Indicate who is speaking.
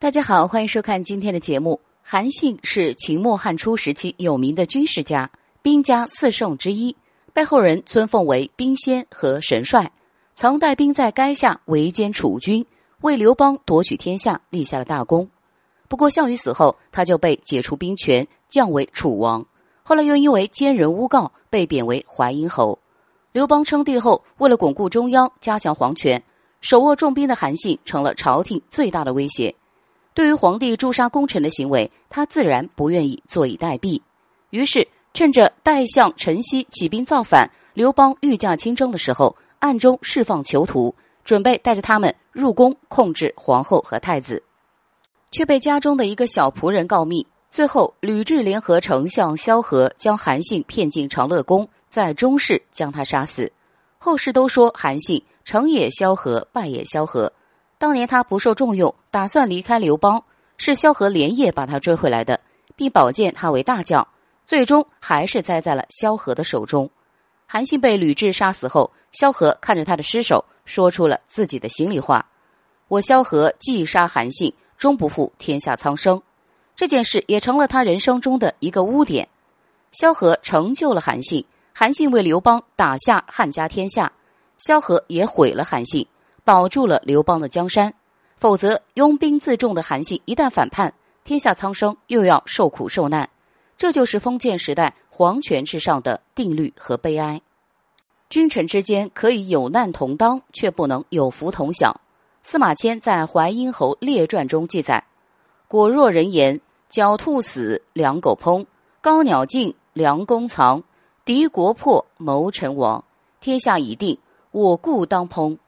Speaker 1: 大家好，欢迎收看今天的节目。韩信是秦末汉初时期有名的军事家，兵家四圣之一，被后人尊奉为兵仙和神帅，曾带兵在垓下围歼楚军，为刘邦夺取天下立下了大功。不过项羽死后，他就被解除兵权，降为楚王。后来又因为奸人诬告，被贬为淮阴侯。刘邦称帝后，为了巩固中央、加强皇权，手握重兵的韩信成了朝廷最大的威胁。对于皇帝诛杀功臣的行为，他自然不愿意坐以待毙。于是，趁着代相陈豨起兵造反，刘邦御驾亲征的时候，暗中释放囚徒，准备带着他们入宫控制皇后和太子，却被家中的一个小仆人告密。最后，吕雉联合丞相萧何，将韩信骗进长乐宫，在中室将他杀死。后世都说韩信成也萧何，败也萧何。当年他不受重用，打算离开刘邦，是萧何连夜把他追回来的，并保荐他为大将，最终还是栽在了萧何的手中。韩信被吕雉杀死后，萧何看着他的尸首，说出了自己的心里话：“我萧何既杀韩信，终不负天下苍生。”这件事也成了他人生中的一个污点。萧何成就了韩信，韩信为刘邦打下汉家天下，萧何也毁了韩信。保住了刘邦的江山，否则拥兵自重的韩信一旦反叛，天下苍生又要受苦受难。这就是封建时代皇权至上的定律和悲哀。君臣之间可以有难同当，却不能有福同享。司马迁在《淮阴侯列传》中记载：“果若人言，狡兔死，良狗烹；高鸟尽，良弓藏；敌国破，谋臣亡。天下已定，我故当烹。”